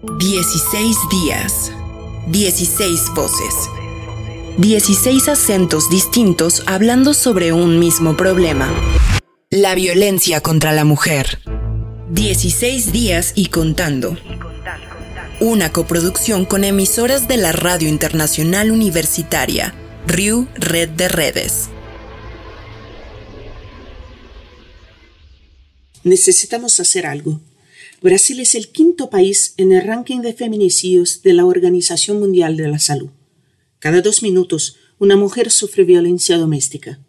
16 días, 16 voces, 16 acentos distintos hablando sobre un mismo problema. La violencia contra la mujer. 16 días y contando. Una coproducción con emisoras de la Radio Internacional Universitaria, RIU Red de Redes. Necesitamos hacer algo. Brasil es el quinto país en el ranking de feminicidios de la Organización Mundial de la Salud. Cada dos minutos, una mujer sufre violencia doméstica.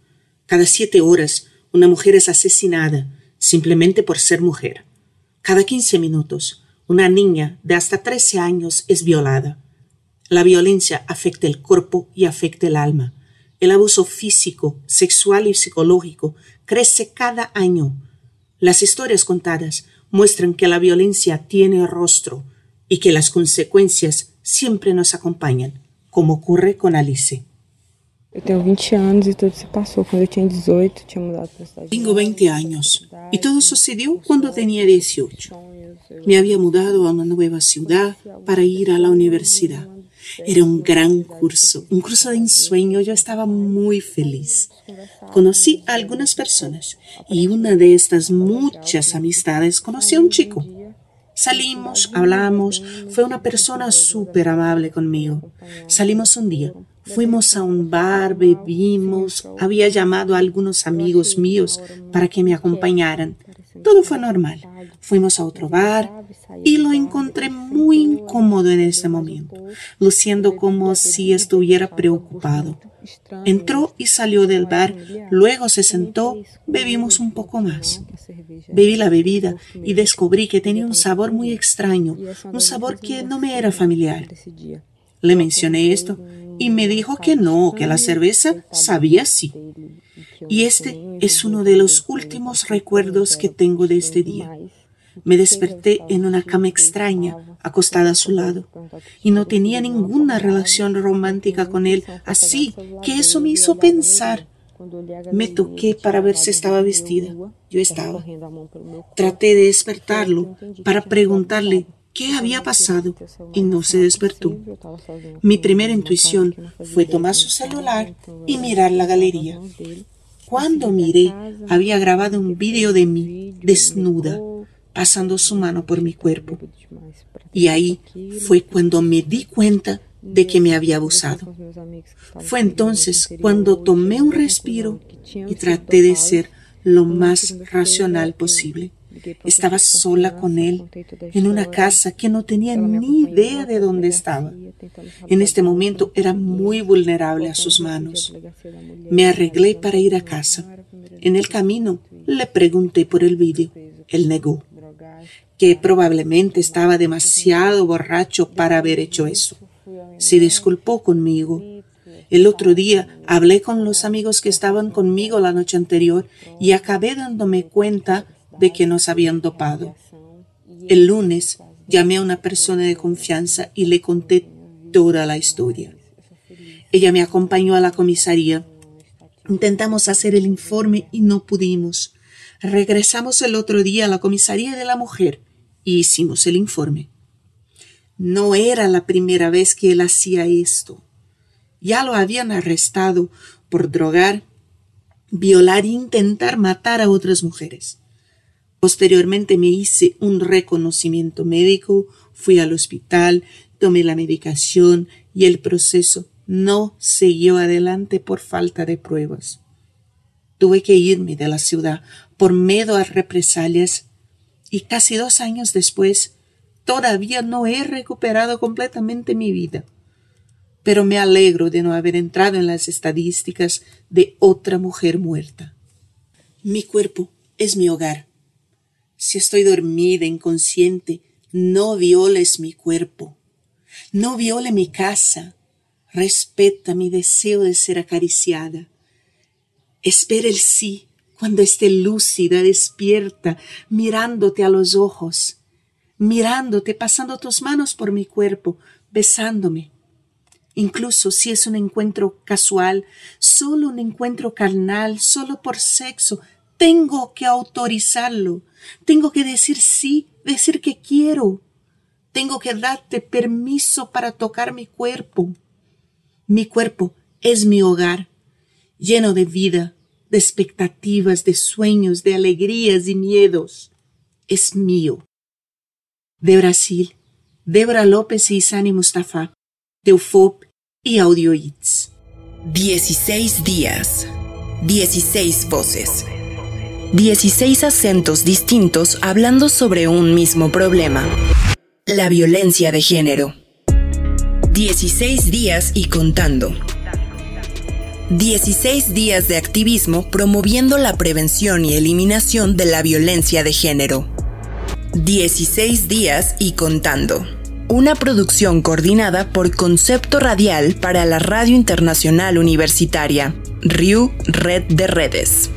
Cada siete horas, una mujer es asesinada simplemente por ser mujer. Cada quince minutos, una niña de hasta 13 años es violada. La violencia afecta el cuerpo y afecta el alma. El abuso físico, sexual y psicológico crece cada año. Las historias contadas muestran que la violencia tiene rostro y que las consecuencias siempre nos acompañan, como ocurre con Alice. Tengo 20 años y todo se pasó. Cuando tenía 18, tinha mudado para Estados Tengo 20 años y todo sucedió cuando tenía 18. Me había mudado a una nueva ciudad para ir a la universidad. Era un gran curso, un curso de ensueño. Yo estaba muy feliz. Conocí a algunas personas y una de estas muchas amistades conocí a un chico. Salimos, hablamos, fue una persona súper amable conmigo. Salimos un día, fuimos a un bar, bebimos, había llamado a algunos amigos míos para que me acompañaran. Todo fue normal. Fuimos a otro bar y lo encontré muy incómodo en ese momento, luciendo como si estuviera preocupado. Entró y salió del bar, luego se sentó, bebimos un poco más. Bebí la bebida y descubrí que tenía un sabor muy extraño, un sabor que no me era familiar. Le mencioné esto y me dijo que no, que la cerveza sabía así. Y este es uno de los últimos recuerdos que tengo de este día. Me desperté en una cama extraña, acostada a su lado, y no tenía ninguna relación romántica con él, así que eso me hizo pensar. Me toqué para ver si estaba vestida. Yo estaba. Traté de despertarlo para preguntarle qué había pasado y no se despertó. Mi primera intuición fue tomar su celular y mirar la galería. Cuando miré, había grabado un vídeo de mí desnuda pasando su mano por mi cuerpo. Y ahí fue cuando me di cuenta de que me había abusado. Fue entonces cuando tomé un respiro y traté de ser lo más racional posible. Estaba sola con él en una casa que no tenía ni idea de dónde estaba. En este momento era muy vulnerable a sus manos. Me arreglé para ir a casa. En el camino le pregunté por el vídeo. Él negó que probablemente estaba demasiado borracho para haber hecho eso. Se disculpó conmigo. El otro día hablé con los amigos que estaban conmigo la noche anterior y acabé dándome cuenta de que nos habían dopado. El lunes llamé a una persona de confianza y le conté toda la historia. Ella me acompañó a la comisaría. Intentamos hacer el informe y no pudimos. Regresamos el otro día a la comisaría de la mujer y hicimos el informe. No era la primera vez que él hacía esto. Ya lo habían arrestado por drogar, violar e intentar matar a otras mujeres. Posteriormente me hice un reconocimiento médico, fui al hospital, tomé la medicación y el proceso no siguió adelante por falta de pruebas. Tuve que irme de la ciudad por miedo a represalias y casi dos años después todavía no he recuperado completamente mi vida. Pero me alegro de no haber entrado en las estadísticas de otra mujer muerta. Mi cuerpo es mi hogar. Si estoy dormida, inconsciente, no violes mi cuerpo. No viole mi casa. Respeta mi deseo de ser acariciada. Espera el sí cuando esté lúcida, despierta, mirándote a los ojos, mirándote, pasando tus manos por mi cuerpo, besándome. Incluso si es un encuentro casual, solo un encuentro carnal, solo por sexo, tengo que autorizarlo, tengo que decir sí, decir que quiero. Tengo que darte permiso para tocar mi cuerpo. Mi cuerpo es mi hogar, lleno de vida, de expectativas, de sueños, de alegrías y miedos. Es mío. De Brasil, Débora López y Sani Mustafa, de UFOP y Audioids. 16 días, 16 voces, 16 acentos distintos hablando sobre un mismo problema, la violencia de género. 16 días y contando. 16 días de activismo promoviendo la prevención y eliminación de la violencia de género. 16 días y contando. Una producción coordinada por Concepto Radial para la Radio Internacional Universitaria, RIU Red de Redes.